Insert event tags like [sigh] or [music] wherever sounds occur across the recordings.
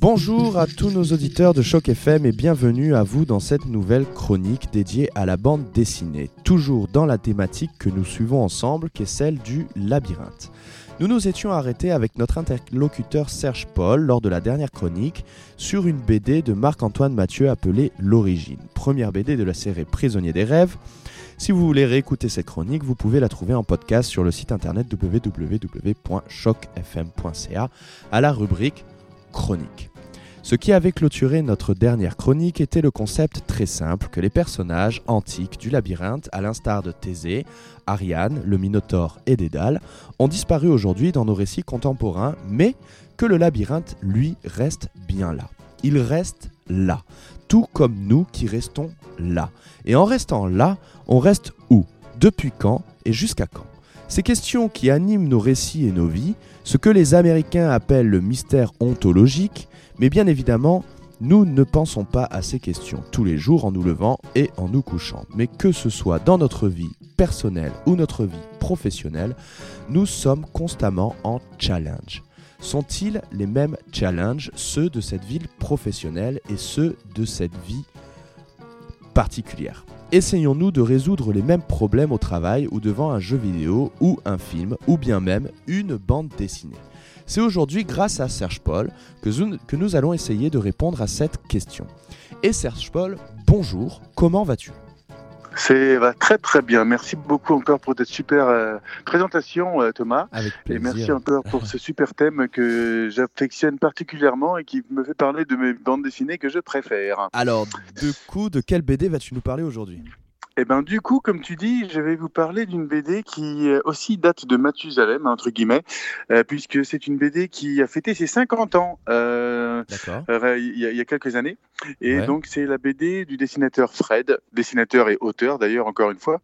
Bonjour à tous nos auditeurs de Choc FM et bienvenue à vous dans cette nouvelle chronique dédiée à la bande dessinée, toujours dans la thématique que nous suivons ensemble qui est celle du labyrinthe. Nous nous étions arrêtés avec notre interlocuteur Serge Paul lors de la dernière chronique sur une BD de Marc-Antoine Mathieu appelée L'Origine, première BD de la série Prisonnier des rêves. Si vous voulez réécouter cette chronique, vous pouvez la trouver en podcast sur le site internet www.chocfm.ca à la rubrique chronique. Ce qui avait clôturé notre dernière chronique était le concept très simple que les personnages antiques du labyrinthe, à l'instar de Thésée, Ariane, le Minotaure et Dédale, ont disparu aujourd'hui dans nos récits contemporains, mais que le labyrinthe, lui, reste bien là. Il reste là, tout comme nous qui restons là. Et en restant là, on reste où? Depuis quand Et jusqu'à quand? Ces questions qui animent nos récits et nos vies, ce que les Américains appellent le mystère ontologique, mais bien évidemment, nous ne pensons pas à ces questions tous les jours en nous levant et en nous couchant. Mais que ce soit dans notre vie personnelle ou notre vie professionnelle, nous sommes constamment en challenge. Sont-ils les mêmes challenges, ceux de cette ville professionnelle et ceux de cette vie particulière? Essayons-nous de résoudre les mêmes problèmes au travail ou devant un jeu vidéo ou un film ou bien même une bande dessinée c'est aujourd'hui grâce à Serge Paul que, nous allons essayer de répondre à cette question. Et Serge Paul, bonjour, comment vas-tu? C'est va très très bien. Merci beaucoup encore pour cette super euh, présentation, euh, Thomas. et merci encore pour ce super thème que j'affectionne particulièrement et qui me fait parler de mes bandes dessinées que je préfère. Alors, du coup, de quelle BD vas-tu nous parler aujourd'hui? Eh ben, du coup, comme tu dis, je vais vous parler d'une BD qui euh, aussi date de Mathusalem, entre guillemets, euh, puisque c'est une BD qui a fêté ses 50 ans euh, il y, a quelques années. Et donc, c'est la BD du dessinateur Fred, dessinateur et auteur d'ailleurs, encore une fois.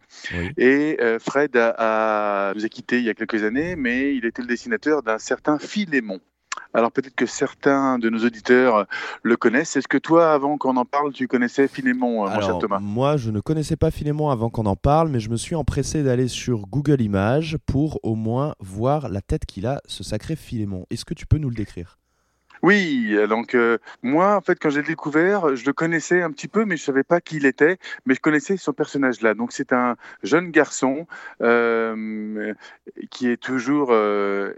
Et Fred a, nous a quittés il y a quelques années, mais il était le dessinateur d'un certain Philémon. Alors peut-être que certains de nos auditeurs euh, le connaissent. Est-ce que toi, avant qu'on en parle, tu connaissais Philémon, euh, mon cher Thomas? Moi, je ne connaissais pas Philémon avant qu'on en parle, mais je me suis empressé d'aller sur Google Images pour au moins voir la tête qu'il a, ce sacré Philémon. Est-ce que tu peux nous le décrire? Oui, euh, donc euh, moi, en fait, quand j'ai découvert, je le connaissais un petit peu, mais je savais pas qui il était, mais je connaissais son personnage-là. Donc c'est un jeune garçon euh, qui est toujours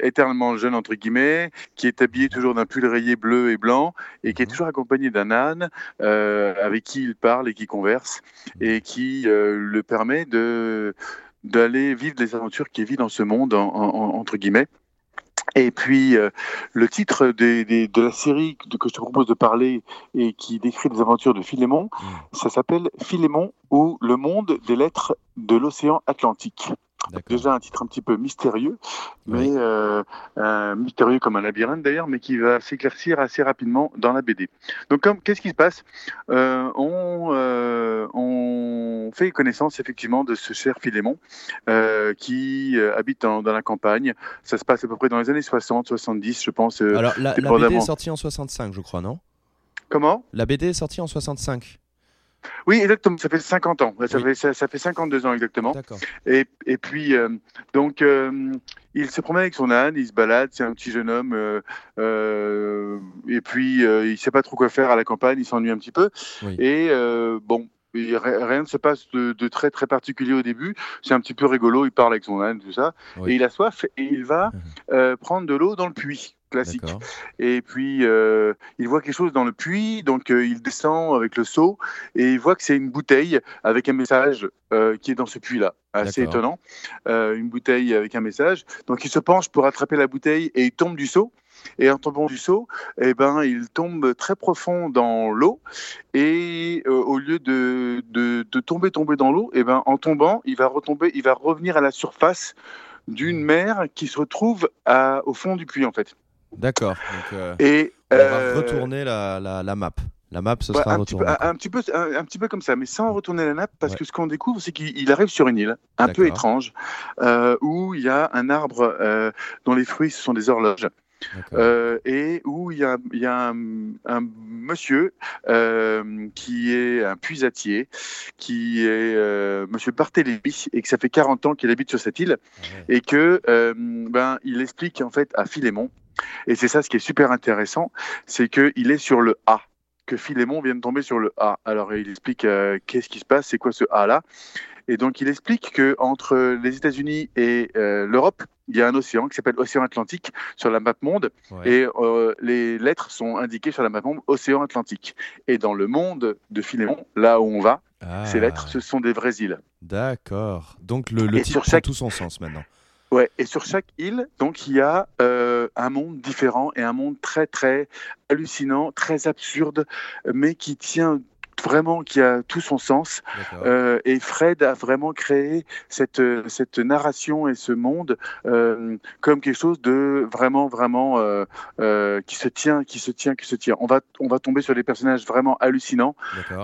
éternellement jeune entre guillemets, qui est habillé toujours d'un pull rayé bleu et blanc, et qui est mhm. toujours accompagné d'un âne avec qui il parle et qui converse, et qui le permet de d'aller vivre les aventures qu'il vit dans ce monde entre guillemets. Et puis, euh, le titre de la série que je te propose de parler et qui décrit les aventures de Philémon, mm. ça s'appelle Philémon ou le monde des lettres de l'océan Atlantique. Déjà un titre un petit peu mystérieux, mais euh, mystérieux comme un labyrinthe d'ailleurs, mais qui va s'éclaircir assez rapidement dans la BD. Donc, qu'est-ce qui se passe? Euh, on, euh, on fait connaissance effectivement de ce cher Philémon qui habite dans, la campagne. Ça se passe à peu près dans les années 60, 70, je pense. Alors, la, la BD est sortie en 65, je crois, non? Comment? La BD est sortie en 65. Oui, exactement. Ça fait 50 ans. Ça, fait, ça, fait 52 ans exactement. Et, et puis, euh, donc, euh, il se promène avec son âne, il se balade. C'est un petit jeune homme. Euh, et puis, il ne sait pas trop quoi faire à la campagne. Il s'ennuie un petit peu. Et bon, rien ne se passe de, très très particulier au début. C'est un petit peu rigolo. Il parle avec son âne, tout ça. Et il a soif et il va mmh. prendre de l'eau dans le puits classique. Et puis, euh, il voit quelque chose dans le puits, donc euh, il descend avec le seau et il voit que c'est une bouteille avec un message euh, qui est dans ce puits-là. Assez étonnant. une bouteille avec un message. Donc, il se penche pour attraper la bouteille et il tombe du seau. Et en tombant du seau, eh ben, il tombe très profond dans l'eau. Et au lieu de, de, de, tomber, tomber dans l'eau, eh ben, en tombant, il va retomber, il va revenir à la surface d'une mer qui se retrouve à, au fond du puits, en fait. D'accord. Euh, et on va euh, retourner la, la, map. La map, ce sera un, petit peu, un, un petit peu, un, un petit peu comme ça, mais sans retourner la nappe, parce Ouais. que ce qu'on découvre, c'est qu'il il arrive sur une île un peu étrange, euh, où il y a un arbre euh, dont les fruits ce sont des horloges, euh, et où il y a, y a un, un monsieur euh, qui est un puisatier, qui est euh, Monsieur Barthélémy, et que ça fait 40 ans qu'il habite sur cette île, Ah ouais. et que ben il explique en fait à Philémon, et c'est ça ce qui est super intéressant, c'est que il est sur le A, que Philémon vient de tomber sur le A. Alors il explique euh, qu'est-ce qui se passe, c'est quoi ce A là, et donc il explique que entre les États-Unis et euh, l'Europe, il y a un océan qui s'appelle Océan Atlantique sur la map monde, Ouais. et euh, les lettres sont indiquées sur la map monde Océan Atlantique. Et dans le monde de Philémon, là où on va, ces Ah, lettres, ce sont des vraies îles. D'accord. Donc le, le titre sur prend chaque- tout son sens maintenant. Ouais, et sur chaque île, donc il y a un monde différent et un monde très très hallucinant, très absurde, mais qui tient vraiment, qui a tout son sens. Euh, et Fred a vraiment créé cette cette narration et ce monde euh, comme quelque chose de vraiment vraiment euh, qui se tient, qui se tient, qui se tient. On va on va tomber sur des personnages vraiment hallucinants.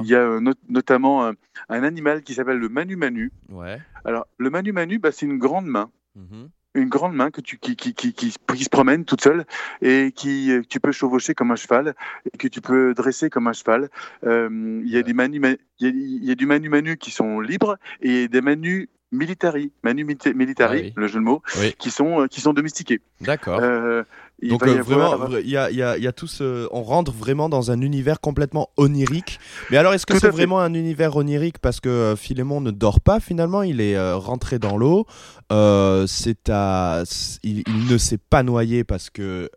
Il y a not- notamment un animal qui s'appelle le Manu Manu. Ouais. Alors le Manu Manu, bah, c'est une grande main Mhm. Une grande main que tu, qui, qui, qui, qui, qui se promène toute seule et qui euh, que tu peux chevaucher comme un cheval et que tu peux dresser comme un cheval. Euh, Il y a des manu, il y a, il y a du manu manu qui sont libres et des manu militari, manu milita- militari, Ah oui. le jeu de mots, Oui. qui sont euh, qui sont domestiqués. D'accord. Euh, il Donc euh, vraiment, vra- il y a, il y a- il y a tout ce... on rentre vraiment dans un univers complètement onirique. Mais alors, est-ce que c'est vraiment un univers onirique parce que euh, Philémon ne dort pas finalement? Il est euh, rentré dans l'eau. Euh, c'est à, il, il ne s'est pas noyé parce que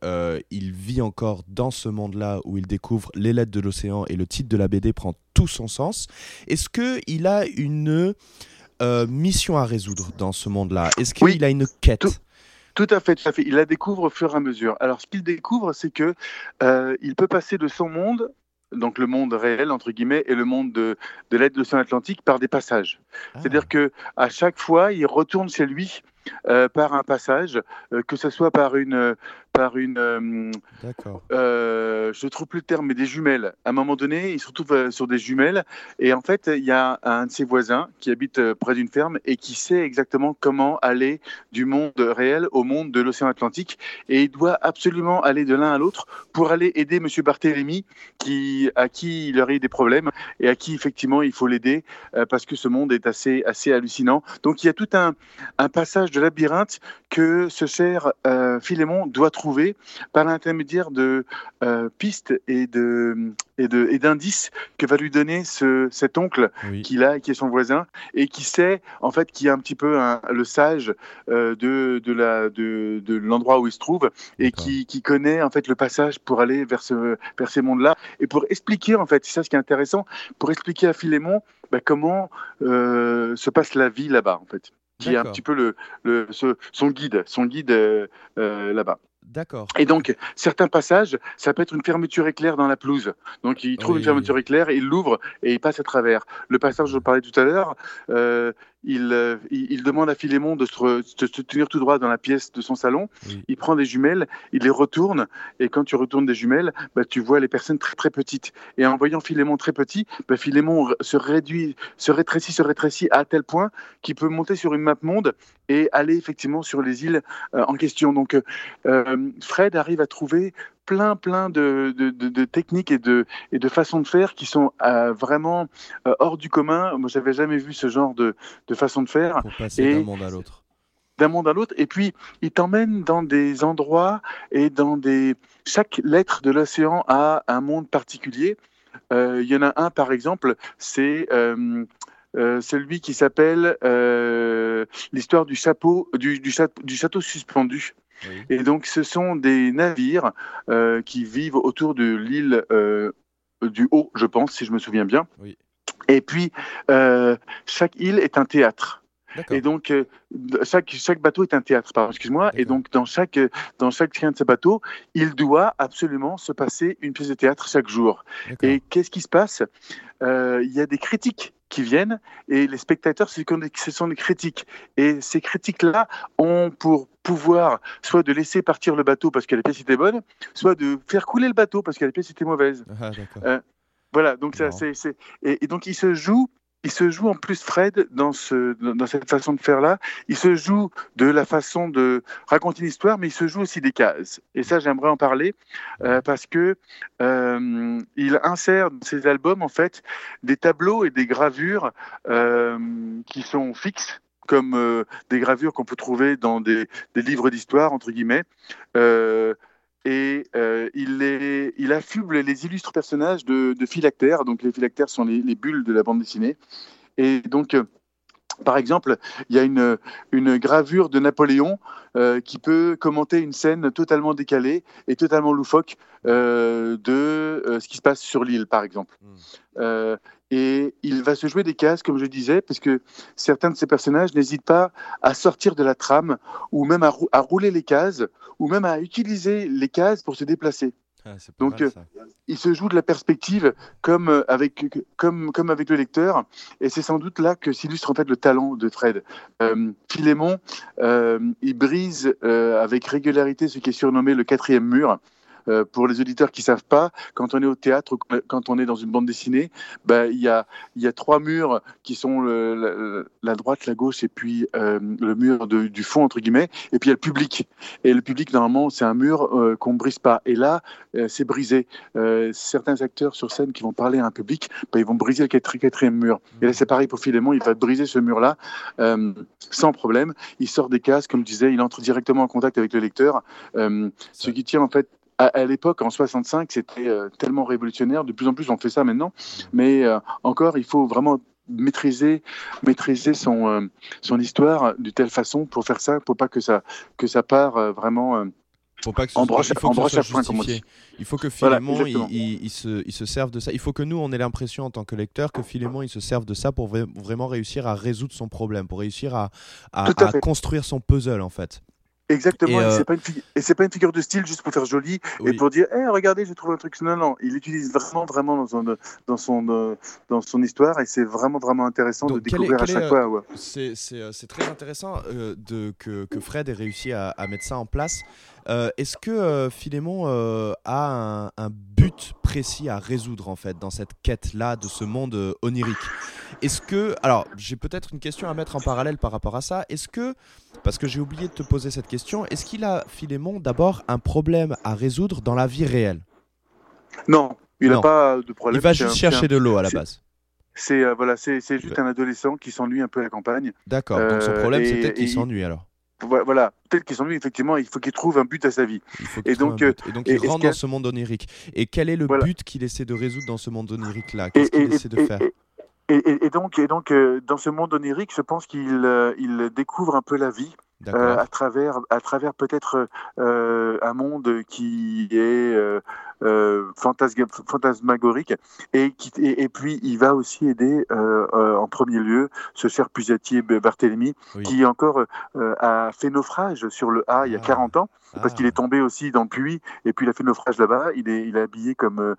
il vit encore dans ce monde-là où il découvre les lettres de l'océan et le titre de la BD prend tout son sens. Est-ce que il a une euh, mission à résoudre dans ce monde-là? Est-ce qu'il Oui. a une quête? Tout- Tout à fait, tout à fait. Il la découvre au fur et à mesure. Alors, ce qu'il découvre, c'est que euh, il peut passer de son monde, donc le monde réel entre guillemets, et le monde de, de l'aide de l'océan Atlantique par des passages. Ah. C'est-à-dire que à chaque fois, il retourne chez lui euh, par un passage, euh, que ce soit par une, par une, euh, D'accord. euh, je trouve plus le terme, mais des jumelles. À un moment donné, il se retrouve euh, sur des jumelles, et en fait, il y a un de ses voisins qui habite euh, près d'une ferme et qui sait exactement comment aller du monde réel au monde de l'océan Atlantique, et il doit absolument aller de l'un à l'autre pour aller aider Monsieur Barthélemy, qui, à qui il aurait eu des problèmes et à qui effectivement il faut l'aider euh, parce que ce monde est assez, assez hallucinant. Donc il y a tout un, un passage de labyrinthe que ce cher euh, Philémon doit trouver par l'intermédiaire de euh, pistes et de et de et d'indices que va lui donner ce, cet oncle Oui. qu'il a, qui est son voisin et qui sait en fait qui est un petit peu un- le sage euh, de de la de, de l'endroit où il se trouve et qui, qui connaît en fait le passage pour aller vers ce vers ces mondes là et pour expliquer en fait c'est ça ce qui est intéressant pour expliquer à Philémon bah, comment euh, se passe la vie là-bas en fait qui est un petit peu le, le ce- son guide son guide euh, euh, là-bas D'accord. et donc, certains passages, ça peut être une fermeture éclair dans la pelouse. Donc, il trouve Oui. une fermeture éclair, il l'ouvre et il passe à travers. Le passage, je parlais tout à l'heure, euh, il, euh, il, demande à Philémon de se, re- de se tenir tout droit dans la pièce de son salon. Oui. Il prend des jumelles, il les retourne. Et quand tu retournes des jumelles, bah, tu vois les personnes très, très petites. Et en voyant Philémon très petit, bah, Philémon se réduit, se rétrécit, se rétrécit à tel point qu'il peut monter sur une map monde et aller effectivement sur les îles euh, en question. Donc, euh, Fred arrive à trouver plein plein de, de, de- de techniques et de, et de façons de faire qui sont euh, vraiment euh, hors du commun. Moi, j'avais jamais vu ce genre de, de façon de faire Pour passer d'un monde à l'autre. d'un monde à l'autre. Et puis, il t'emmène dans des endroits et dans des... Chaque lettre de l'océan a un monde particulier. Euh, Il y en a un, par exemple, c'est euh, celui qui s'appelle euh, l'histoire du chapeau, du, du, cha- du château suspendu. Oui. Et donc, ce sont des navires euh, qui vivent autour de l'île euh, du Haut, je pense, si je me souviens bien. Oui. Et puis, euh, chaque île est un théâtre. Et donc, euh, chaque, chaque bateau est un théâtre, pardon, excuse-moi. Et donc, dans chaque, dans chacun de ces bateaux, il doit absolument se passer une pièce de théâtre chaque jour. Et qu'est-ce qui se passe? Euh, Il y a des critiques qui viennent et les spectateurs, ce sont des critiques. Et ces critiques-là ont pour pouvoir soit de laisser partir le bateau parce que la pièce était bonne, soit de faire couler le bateau parce que la pièce était mauvaise. Ah. Euh, Voilà, donc ça, c'est, et, et, donc il se joue il se joue en plus Fred dans, ce, dans cette façon de faire là. Il se joue de la façon de raconter une histoire, mais il se joue aussi des cases. Et ça, j'aimerais en parler euh, parce que euh, il insère dans ses albums en fait des tableaux et des gravures euh, qui sont fixes comme des gravures qu'on peut trouver dans des, des livres d'histoire, entre guillemets et euh, il, affuble les illustres personnages de, phylactères. Donc les phylactères sont les, les, bulles de la bande dessinée. Et donc, euh, par exemple, il y a une, une gravure de Napoléon euh, qui peut commenter une scène totalement décalée et totalement loufoque euh, de euh, ce qui se passe sur l'île, par exemple. Hmm. Et il va se jouer des cases, comme je disais, parce que certains de ces personnages n'hésitent pas à sortir de la trame, ou même à, à, rouler les cases, ou même à utiliser les cases pour se déplacer. Ah, Donc, mal, euh, il se joue de la perspective comme euh, avec, comme, comme avec le lecteur, et c'est sans doute là que s'illustre en fait le talent de Fred. Euh, Philémon, euh, il brise euh, avec régularité ce qui est surnommé le quatrième mur. Euh, pour les auditeurs qui savent pas, quand on est au théâtre ou quand on est dans une bande dessinée, bah, il y, a, y a trois murs qui sont le, la, droite, la gauche et puis euh, le mur de, du fond, entre guillemets, et puis il y a le public. Et le public, normalement, c'est un mur euh, qu'on ne brise pas. Et là, c'est brisé. Certains acteurs sur scène qui vont parler à un public, bah, ils vont briser le quatrième mur. Et là, c'est pareil pour Philémon, il va briser ce mur-là sans problème. Il sort des cases, comme je disais, il entre directement en contact avec le lecteur, ce qui tient en fait à, l'époque, en 65, c'était euh, tellement révolutionnaire. De plus en plus, on fait ça maintenant. Mais euh, encore, il faut vraiment maîtriser, maîtriser son, euh, son histoire de telle façon pour faire ça, pour pas que ça, que ça part vraiment. Pas que ce en broche, il faut que soit justifié. Il faut que Philémon voilà, il, il, se, il, se, serve de ça. Il faut que nous, on ait l'impression en tant que lecteur que Philémon il se serve de ça pour vraiment réussir à résoudre son problème, pour réussir à, à, à, à construire son puzzle en fait. Exactement, et, euh... et c'est pas, pas, une figure de style juste pour faire joli oui. et pour dire, hey, regardez, j'ai trouvé un truc. Non, non, il l'utilise vraiment, vraiment dans son, dans son, dans son histoire et c'est vraiment, vraiment intéressant Donc, de découvrir est, à chaque est, fois. Ouais. C'est très intéressant euh, de, que, que, Fred ait réussi à, à, mettre ça en place. Euh, Est-ce que euh, Philémon euh, a un, un, but précis à résoudre en fait dans cette quête-là de ce monde onirique? Est-ce que, alors j'ai peut-être une question à mettre en parallèle par rapport à ça. Est-ce que, parce que j'ai oublié de te poser cette question, est-ce qu'il a Philémon d'abord un problème à résoudre dans la vie réelle? Non, il n'a pas de problème. Il va juste chercher un... de l'eau à la base c'est voilà, c'est juste un adolescent qui s'ennuie un peu à la campagne. D'accord. Donc son problème, c'était qu'il s'ennuie alors voilà, peut-être qu'il s'ennuie, effectivement, il faut qu'il trouve un but à sa vie. Et donc, euh, et donc, il rentre dans ce monde onirique. Et quel est le voilà. but qu'il essaie de résoudre dans ce monde onirique-là? Qu'est-ce qu'il essaie de faire? et, donc, et donc euh, dans ce monde onirique, je pense qu'il euh, il découvre un peu la vie. Euh, à travers, à travers peut-être euh, un monde qui est euh, fantasmagorique et, qui, et, et, puis il va aussi aider en premier lieu ce cher Pusatier Barthélemy oui. qui encore a fait naufrage sur le A il y a ah. 40 ans parce ah. qu'il est tombé aussi dans le puits et puis il a fait naufrage là-bas. Il est, il est habillé comme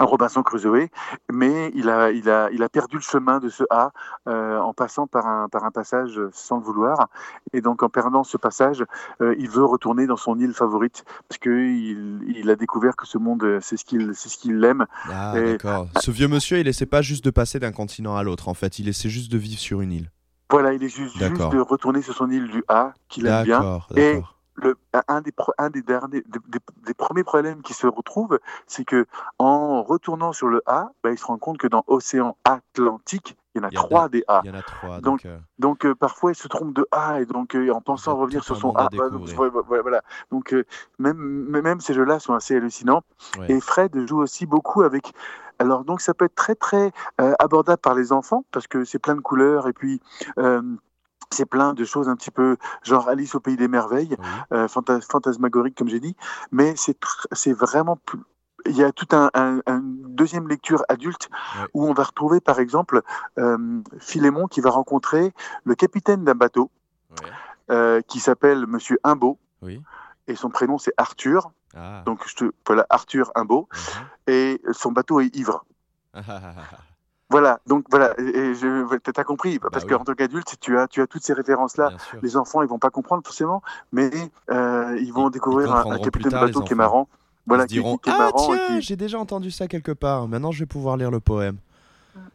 un Robinson Crusoe, mais il a, il, a, il a perdu le chemin de ce A euh, en passant par un, par un passage sans le vouloir. Et donc en perdant ce passage, euh, il veut retourner dans son île favorite parce qu'il il a découvert que ce monde, c'est ce qu'il ce qu'il aime. Ah, d'accord. Ce vieux monsieur, il essaie pas juste de passer d'un continent à l'autre, en fait. Il essaie juste de vivre sur une île. Voilà, il est juste, juste de retourner sur son île du A, qu'il aime bien. Et le, un, des, un des, derniers, des, des, des, premiers problèmes qui se retrouvent, c'est que en retournant sur le A, bah, il se rend compte que dans l'océan Atlantique, il y en a, trois des A. Il y en a trois. Donc, donc, euh... donc euh, parfois, il se trompe de A et donc euh, en pensant revenir sur son A. Bah, donc, voilà. Donc même, même ces jeux-là sont assez hallucinants. Ouais. Et Fred joue aussi beaucoup avec. Alors donc ça peut être très très abordable par les enfants parce que c'est plein de couleurs et puis c'est plein de choses un petit peu genre Alice au pays des merveilles, euh, fantas fantasmagorique comme j'ai dit, mais c'est vraiment plus, il y a tout un, un, un deuxième lecture adulte ouais. où on va retrouver par exemple euh, Philémon qui va rencontrer le capitaine d'un bateau ouais. euh, qui s'appelle Monsieur Imbeau oui. et son prénom c'est Arthur. Ah. Donc je te voilà Arthur Imbeau uh -huh. et son bateau est ivre. [laughs] Voilà, donc voilà, et je, t'as compris, bah parce oui. qu'en tant qu'adulte, tu as, tu as toutes ces références-là. Les enfants, ils vont pas comprendre forcément, mais euh, ils vont ils découvrir ils un, un capitaine de bateau qui est marrant. Voilà, Ils se diront qui, qui est Ah, marrant tiens, qui- j'ai déjà entendu ça quelque part. Maintenant, je vais pouvoir lire le poème.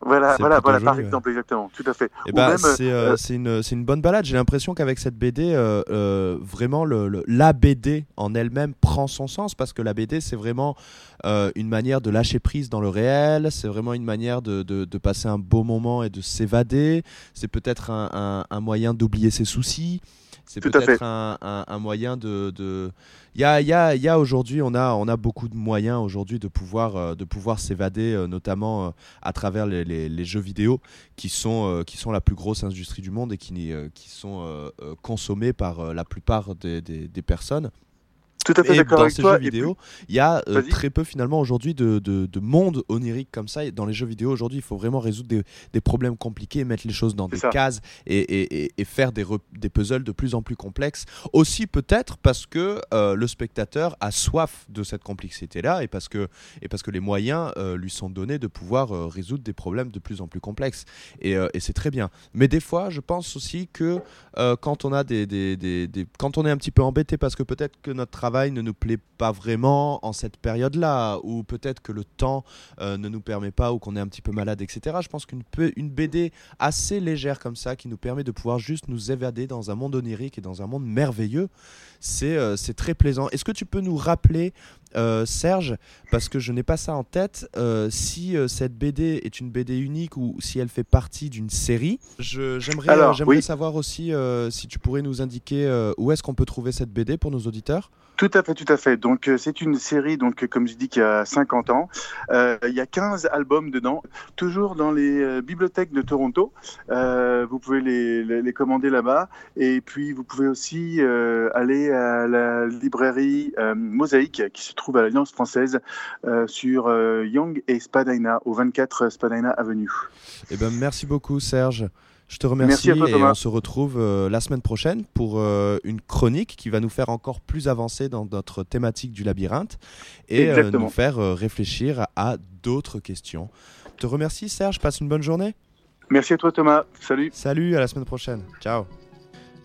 Voilà, voilà, voilà, par ouais. exemple, exactement, tout à fait. Même, c'est euh, une, une bonne balade. J'ai l'impression qu'avec cette BD, euh, euh, vraiment, le, le- la BD en elle-même prend son sens parce que la BD, c'est vraiment une manière de lâcher prise dans le réel. C'est vraiment une manière de, de- de passer un beau moment et de s'évader. C'est peut-être un, un- un moyen d'oublier ses soucis. C'est peut-être un, un- un moyen de. de- Il y a, il y a- il y a aujourd'hui, on a, on a beaucoup de moyens aujourd'hui de pouvoir, euh, de pouvoir s'évader, euh, notamment euh, à travers les, les- les jeux vidéo qui sont, qui sont la plus grosse industrie du monde et qui, qui sont consommés par la plupart des, des- des personnes. Tout à fait Et d'accord dans avec ces toi. jeux vidéo, il y a euh, très peu finalement aujourd'hui de, de, de monde onirique comme ça. Dans les jeux vidéo aujourd'hui, il faut vraiment résoudre des, des problèmes compliqués, mettre les choses dans des ça. cases et, et- et- et faire des, puzzles de plus en plus complexes. Aussi peut-être parce que euh, le spectateur a soif de cette complexité-là et parce que, et parce que les moyens euh, lui sont donnés de pouvoir résoudre des problèmes de plus en plus complexes. Et, c'est très bien. Mais des fois, je pense aussi que quand on a des, des- des- des- quand on est un petit peu embêté parce que peut-être que notre travail ne nous plaît pas vraiment en cette période-là, ou peut-être que le temps euh, ne nous permet pas, ou qu'on est un petit peu malade, etc. Je pense qu'une une BD assez légère comme ça, qui nous permet de pouvoir juste nous évader dans un monde onirique et dans un monde merveilleux, c'est euh, très plaisant. Est-ce que tu peux nous rappeler, euh, Serge, parce que je n'ai pas ça en tête, si cette BD est une BD unique ou si elle fait partie d'une série? J'aimerais oui. savoir aussi si tu pourrais nous indiquer où est-ce qu'on peut trouver cette BD pour nos auditeurs? Tout à fait, tout à fait. Donc euh, c'est une série, donc euh, comme je dis, qui a 50 ans. Euh, il y a 15 albums dedans, toujours dans les bibliothèques de Toronto. Vous pouvez les, les, commander là-bas. Et puis vous pouvez aussi aller à la librairie Mosaïque, qui se trouve à l'Alliance française, sur Young et Spadina, au 24 Spadina Avenue. Eh ben, merci beaucoup, Serge. Je te remercie à toi, et Thomas. on se retrouve euh, la semaine prochaine pour euh, une chronique qui va nous faire encore plus avancer dans notre thématique du labyrinthe et euh, nous faire réfléchir à d'autres questions. Je te remercie, Serge. Passe une bonne journée. Merci à toi Thomas. Salut. Salut, à la semaine prochaine. Ciao.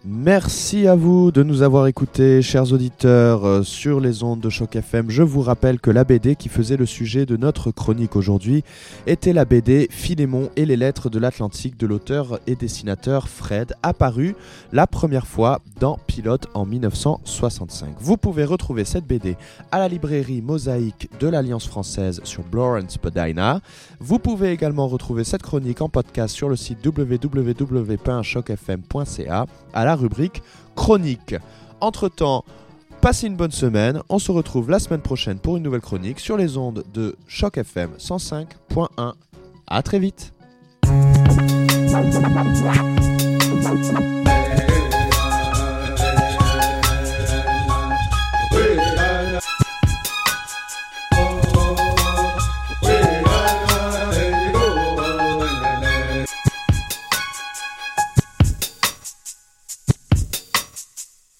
Merci à vous de nous avoir écoutés, chers auditeurs, euh, sur les ondes de Choc FM. Je vous rappelle que la BD qui faisait le sujet de notre chronique aujourd'hui était la BD Philémon et les lettres de l'Atlantique de l'auteur et dessinateur Fred, apparu la première fois dans Pilote en 1965. Vous pouvez retrouver cette BD à la librairie Mosaïque de l'Alliance française sur Lawrence Spadina. Vous pouvez également retrouver cette chronique en podcast sur le site www.chocfm.ca rubrique chronique. Entre-temps, passez une bonne semaine. On se retrouve la semaine prochaine pour une nouvelle chronique sur les ondes de Choc FM 105.1. À très vite.